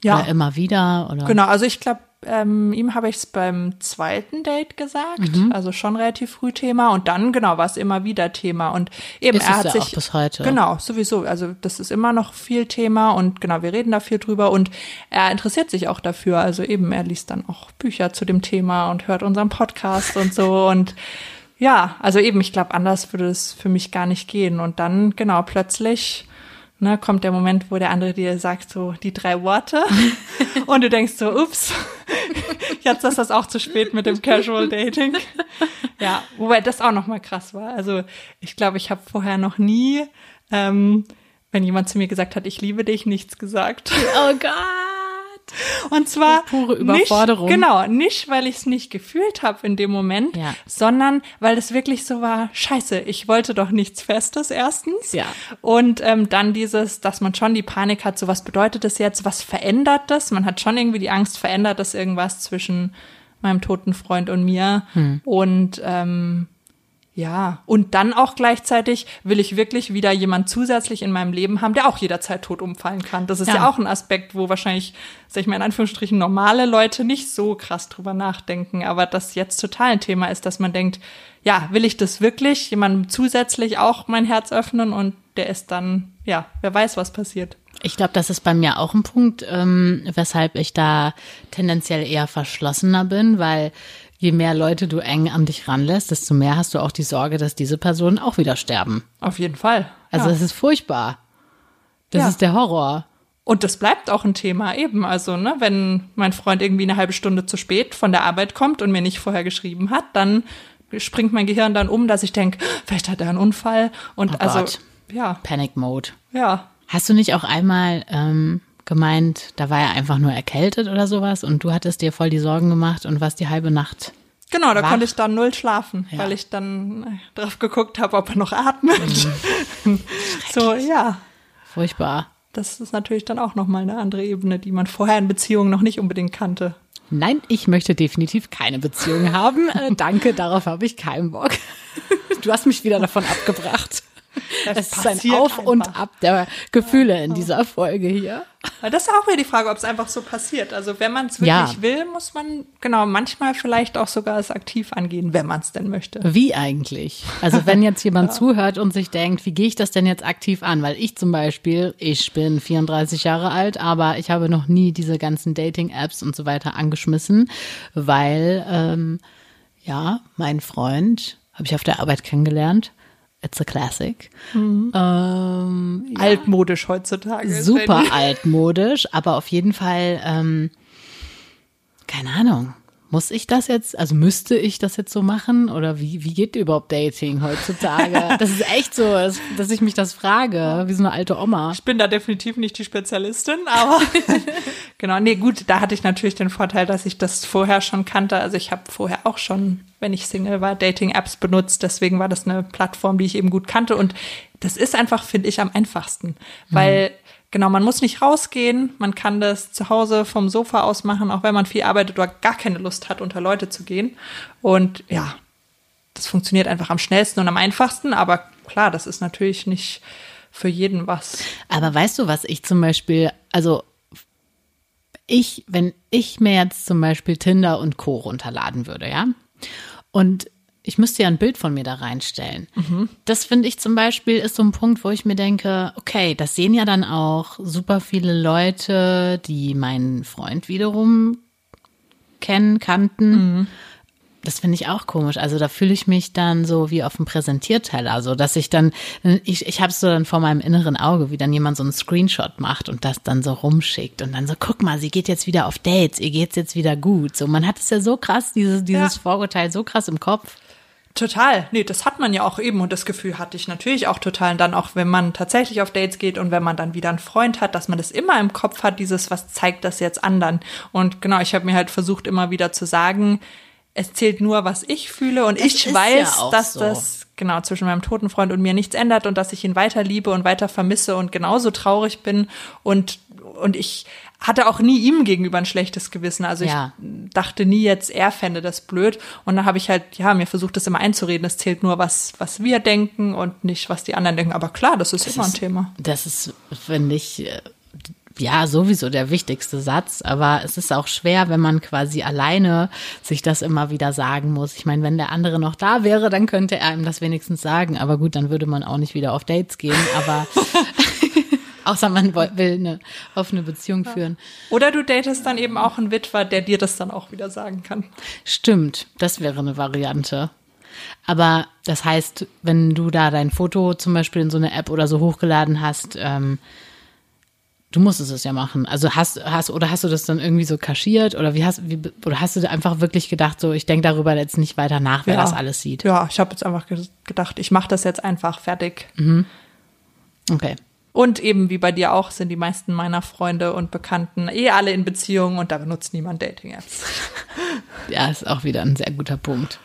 ja. oder immer wieder oder Genau, also ich glaube, ähm, ihm habe ich es beim zweiten Date gesagt, Mhm. also schon relativ früh Thema und dann genau war es immer wieder Thema und eben Ist er hat ja sich auch bis heute. genau sowieso, also das ist immer noch viel Thema und genau wir reden da viel drüber und er interessiert sich auch dafür, also eben er liest dann auch Bücher zu dem Thema und hört unseren Podcast und so und ja, also eben ich glaube anders würde es für mich gar nicht gehen und dann genau plötzlich ne, kommt der Moment, wo der andere dir sagt so die drei Worte und du denkst so, ups, jetzt ist das auch zu spät mit dem Casual Dating. Ja, wobei das auch nochmal krass war. Also ich glaube, ich habe vorher noch nie, ähm, wenn jemand zu mir gesagt hat, ich liebe dich, nichts gesagt. Oh Gott. Und zwar Pure Überforderung. Nicht, genau, nicht, weil ich es nicht gefühlt habe in dem Moment, Ja. sondern weil es wirklich so war, scheiße, ich wollte doch nichts Festes erstens. Ja. Und ähm, dann dieses, dass man schon die Panik hat, so was bedeutet das jetzt, was verändert das? Man hat schon irgendwie die Angst, verändert das irgendwas zwischen meinem toten Freund und mir. Hm. Und ähm, ja, und dann auch gleichzeitig will ich wirklich wieder jemand zusätzlich in meinem Leben haben, der auch jederzeit tot umfallen kann. Das ist ja, Ja. auch ein Aspekt, wo wahrscheinlich, sag ich mal in Anführungsstrichen, normale Leute nicht so krass drüber nachdenken. Aber das jetzt total ein Thema ist, dass man denkt, ja, will ich das wirklich jemandem zusätzlich auch mein Herz öffnen und der ist dann, ja, wer weiß, was passiert. Ich glaube, das ist bei mir auch ein Punkt, ähm, weshalb ich da tendenziell eher verschlossener bin, weil je mehr Leute du eng an dich ranlässt, desto mehr hast du auch die Sorge, dass diese Personen auch wieder sterben. Auf jeden Fall. Also ja. es ist furchtbar. Das Ja. ist der Horror. Und das bleibt auch ein Thema eben. Also, ne, wenn mein Freund irgendwie eine halbe Stunde zu spät von der Arbeit kommt und mir nicht vorher geschrieben hat, dann springt mein Gehirn dann um, dass ich denke, vielleicht hat er einen Unfall. Und Oh also, Gott. ja, Panic Mode. ja. Hast du nicht auch einmal ähm, gemeint, da war er einfach nur erkältet oder sowas und du hattest dir voll die Sorgen gemacht und warst die halbe Nacht? Genau, da Wach. konnte ich dann null schlafen, Ja. weil ich dann äh, drauf geguckt habe, ob er noch atmet. Mhm. so, ja. Furchtbar. Das ist natürlich dann auch nochmal eine andere Ebene, die man vorher in Beziehungen noch nicht unbedingt kannte. Nein, ich möchte definitiv keine Beziehung haben. Äh, danke, darauf habe ich keinen Bock. Du hast mich wieder davon abgebracht. Das, ist ein Auf einfach. und Ab der Gefühle in dieser Folge hier. Das ist auch wieder die Frage, ob es einfach so passiert. Also wenn man es wirklich ja. will, muss man genau manchmal vielleicht auch sogar es aktiv angehen, wenn man es denn möchte. Wie eigentlich? Also wenn jetzt jemand ja. zuhört und sich denkt, wie gehe ich das denn jetzt aktiv an? Weil ich zum Beispiel, ich bin 34 Jahre alt, aber ich habe noch nie diese ganzen Dating-Apps und so weiter angeschmissen, weil ähm, ja, mein Freund habe ich auf der Arbeit kennengelernt It's a Classic. Mhm. Ähm, ja. Altmodisch heutzutage. Super altmodisch, aber auf jeden Fall, ähm, keine Ahnung. Muss ich das jetzt, also müsste ich das jetzt so machen? Oder wie, wie geht überhaupt Dating heutzutage? Das ist echt so, dass, dass ich mich das frage, wie so eine alte Oma. Ich bin da definitiv nicht die Spezialistin, aber genau, nee, gut, da hatte ich natürlich den Vorteil, dass ich das vorher schon kannte. Also ich habe vorher auch schon, wenn ich Single war, Dating-Apps benutzt. Deswegen war das eine Plattform, die ich eben gut kannte. Und das ist einfach, finde ich, am einfachsten, weil mhm Genau, man muss nicht rausgehen, man kann das zu Hause vom Sofa aus machen, auch wenn man viel arbeitet oder gar keine Lust hat, unter Leute zu gehen. Und ja, das funktioniert einfach am schnellsten und am einfachsten, aber klar, das ist natürlich nicht für jeden was. Aber weißt du, was ich zum Beispiel, also ich, wenn ich mir jetzt zum Beispiel Tinder und Co. runterladen würde, ja, und ich müsste ja ein Bild von mir da reinstellen. Mhm. Das finde ich zum Beispiel ist so ein Punkt, wo ich mir denke, okay, das sehen ja dann auch super viele Leute, die meinen Freund wiederum kennen, kannten. Mhm. Das finde ich auch komisch. Also da fühle ich mich dann so wie auf dem Präsentierteller, so dass ich dann, ich, ich habe es so dann vor meinem inneren Auge, wie dann jemand so einen Screenshot macht und das dann so rumschickt und dann so, guck mal, sie geht jetzt wieder auf Dates, ihr geht's jetzt wieder gut. So, man hat es ja so krass, dieses, dieses ja. Vorurteil so krass im Kopf. Total. Nee, das hat man ja auch eben und das Gefühl hatte ich natürlich auch total. Und dann auch, wenn man tatsächlich auf Dates geht und wenn man dann wieder einen Freund hat, dass man das immer im Kopf hat, dieses, was zeigt das jetzt anderen. Und genau, ich habe mir halt versucht, immer wieder zu sagen, es zählt nur, was ich fühle und das ich weiß, ja dass so. das genau zwischen meinem toten Freund und mir nichts ändert und dass ich ihn weiter liebe und weiter vermisse und genauso traurig bin und und ich hatte auch nie ihm gegenüber ein schlechtes Gewissen. Also ja. ich dachte nie jetzt, er fände das blöd. Und dann habe ich halt, ja, mir versucht, das immer einzureden. Es zählt nur, was, was wir denken und nicht, was die anderen denken. Aber klar, das ist das immer ein Thema. Das ist, finde ich, äh, ja, sowieso der wichtigste Satz, aber es ist auch schwer, wenn man quasi alleine sich das immer wieder sagen muss. Ich meine, wenn der andere noch da wäre, dann könnte er ihm das wenigstens sagen, aber gut, dann würde man auch nicht wieder auf Dates gehen, aber Außer man will eine offene Beziehung führen. Oder du datest dann eben auch einen Witwer, der dir das dann auch wieder sagen kann. Stimmt, das wäre eine Variante. Aber das heißt, wenn du da dein Foto zum Beispiel in so eine App oder so hochgeladen hast, ähm, du musstest es ja machen. Also hast, hast, oder hast du das dann irgendwie so kaschiert oder wie hast, wie, oder hast du einfach wirklich gedacht, so, ich denke darüber jetzt nicht weiter nach, wer ja. das alles sieht? Ja, ich habe jetzt einfach gedacht, ich mache das jetzt einfach fertig. Mhm. Okay. Und eben wie bei dir auch sind die meisten meiner Freunde und Bekannten eh alle in Beziehungen und da benutzt niemand Dating-Apps. ja, ist auch wieder ein sehr guter Punkt.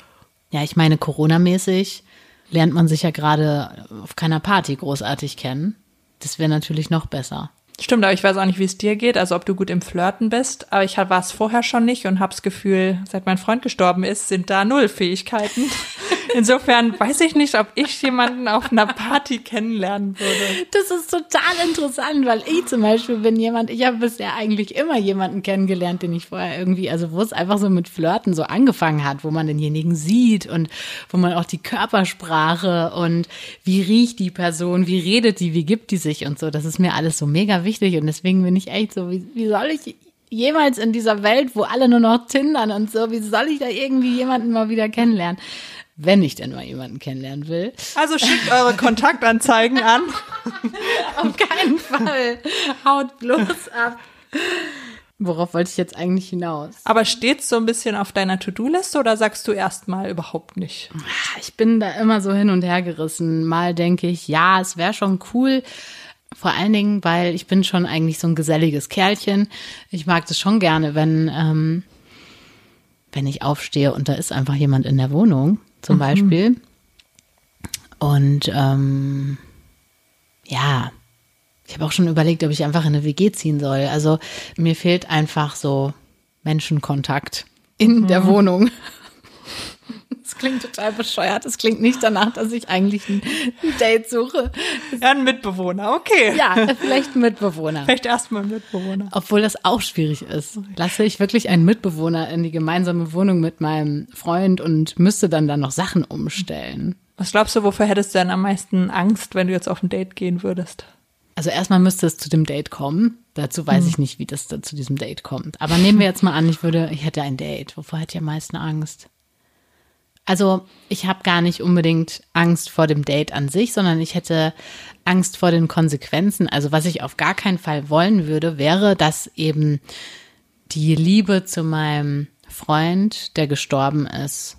Ja, ich meine, Corona-mäßig lernt man sich ja gerade auf keiner Party großartig kennen. Das wäre natürlich noch besser. Stimmt, aber ich weiß auch nicht, wie es dir geht, also ob du gut im Flirten bist. Aber ich war es vorher schon nicht und habe das Gefühl, seit mein Freund gestorben ist, sind da null Fähigkeiten. Insofern weiß ich nicht, ob ich jemanden auf einer Party kennenlernen würde. Das ist total interessant, weil ich zum Beispiel bin jemand, ich habe bisher eigentlich immer jemanden kennengelernt, den ich vorher irgendwie, also wo es einfach so mit Flirten so angefangen hat, wo man denjenigen sieht und wo man auch die Körpersprache und wie riecht die Person, wie redet die, wie gibt die sich und so. Das ist mir alles so mega wichtig und deswegen bin ich echt so, wie, wie soll ich jemals in dieser Welt, wo alle nur noch tindern und so, wie soll ich da irgendwie jemanden mal wieder kennenlernen? Wenn ich denn mal jemanden kennenlernen will. Also schickt eure Kontaktanzeigen an. Auf keinen Fall. Haut bloß ab. Worauf wollte ich jetzt eigentlich hinaus? Aber steht's so ein bisschen auf deiner To-Do-Liste oder sagst du erstmal überhaupt nicht? Ich bin da immer so hin und her gerissen. Mal denke ich, ja, es wäre schon cool. Vor allen Dingen, weil ich bin schon eigentlich so ein geselliges Kerlchen. Ich mag das schon gerne, wenn, ähm, wenn ich aufstehe und da ist einfach jemand in der Wohnung zum mhm. Beispiel. Und ähm, ja, ich habe auch schon überlegt, ob ich einfach in eine WG ziehen soll. Also mir fehlt einfach so Menschenkontakt in mhm. der Wohnung. Das klingt total bescheuert. Das klingt nicht danach, dass ich eigentlich ein Date suche. Ja, ein Mitbewohner, okay. Ja, vielleicht ein Mitbewohner. Vielleicht erstmal ein Mitbewohner. Obwohl das auch schwierig ist. Lasse ich wirklich einen Mitbewohner in die gemeinsame Wohnung mit meinem Freund und müsste dann da noch Sachen umstellen. Was glaubst du, wofür hättest du denn am meisten Angst, wenn du jetzt auf ein Date gehen würdest? Also erstmal müsste es zu dem Date kommen. Dazu weiß ich nicht, wie das da zu diesem Date kommt. Aber nehmen wir jetzt mal an, ich würde, ich hätte ein Date. Wovor hätte ich am meisten Angst? Also ich habe gar nicht unbedingt Angst vor dem Date an sich, sondern ich hätte Angst vor den Konsequenzen. Also was ich auf gar keinen Fall wollen würde, wäre, dass eben die Liebe zu meinem Freund, der gestorben ist,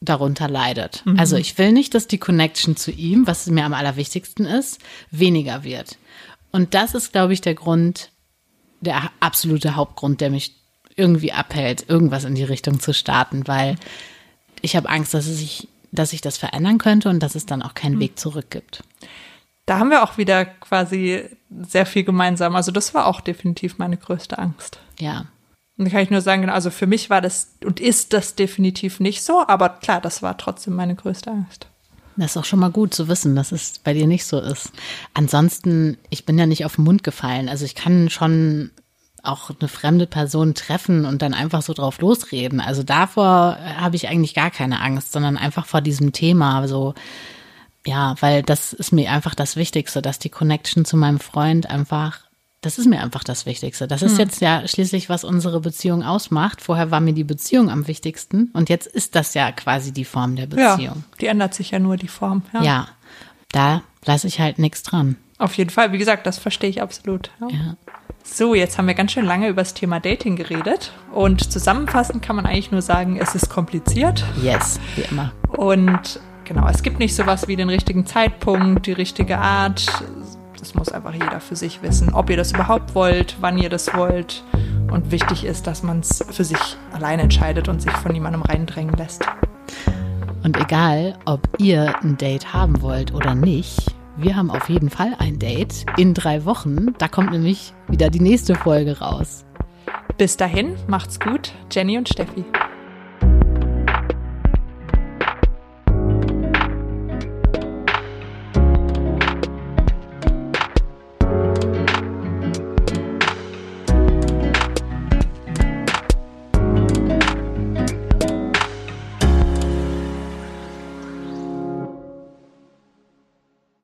darunter leidet. Also ich will nicht, dass die Connection zu ihm, was mir am allerwichtigsten ist, weniger wird. Und das ist, glaube ich, der Grund, der absolute Hauptgrund, der mich irgendwie abhält, irgendwas in die Richtung zu starten, weil ich habe Angst, dass es sich, dass sich das verändern könnte und dass es dann auch keinen Weg zurück gibt. Da haben wir auch wieder quasi sehr viel gemeinsam. Also das war auch definitiv meine größte Angst. Ja. Und da kann ich nur sagen, genau, also für mich war das und ist das definitiv nicht so, aber klar, das war trotzdem meine größte Angst. Das ist auch schon mal gut zu wissen, dass es bei dir nicht so ist. Ansonsten, ich bin ja nicht auf den Mund gefallen. Also ich kann schon auch eine fremde Person treffen und dann einfach so drauf losreden. Also davor habe ich eigentlich gar keine Angst, sondern einfach vor diesem Thema. So, ja, weil das ist mir einfach das Wichtigste, dass die Connection zu meinem Freund einfach, das ist mir einfach das Wichtigste. Das ist jetzt ja schließlich, was unsere Beziehung ausmacht. Vorher war mir die Beziehung am wichtigsten und jetzt ist das ja quasi die Form der Ja, Beziehung. die ändert sich ja nur die Form. Ja. Ja, da lasse ich halt nichts dran. Auf jeden Fall, wie gesagt, das verstehe ich absolut. Ja. Ja. So, jetzt haben wir ganz schön lange über das Thema Dating geredet und zusammenfassend kann man eigentlich nur sagen, es ist kompliziert Yes, wie immer. und genau, es gibt nicht sowas wie den richtigen Zeitpunkt, die richtige Art. Das muss einfach jeder für sich wissen, ob ihr das überhaupt wollt, wann ihr das wollt. Und wichtig ist, dass man es für sich alleine entscheidet und sich von niemandem reindrängen lässt. Und egal, ob ihr ein Date haben wollt oder nicht, wir haben auf jeden Fall ein Date in drei Wochen. Da kommt nämlich wieder die nächste Folge raus. Bis dahin, macht's gut, Jenny und Steffi.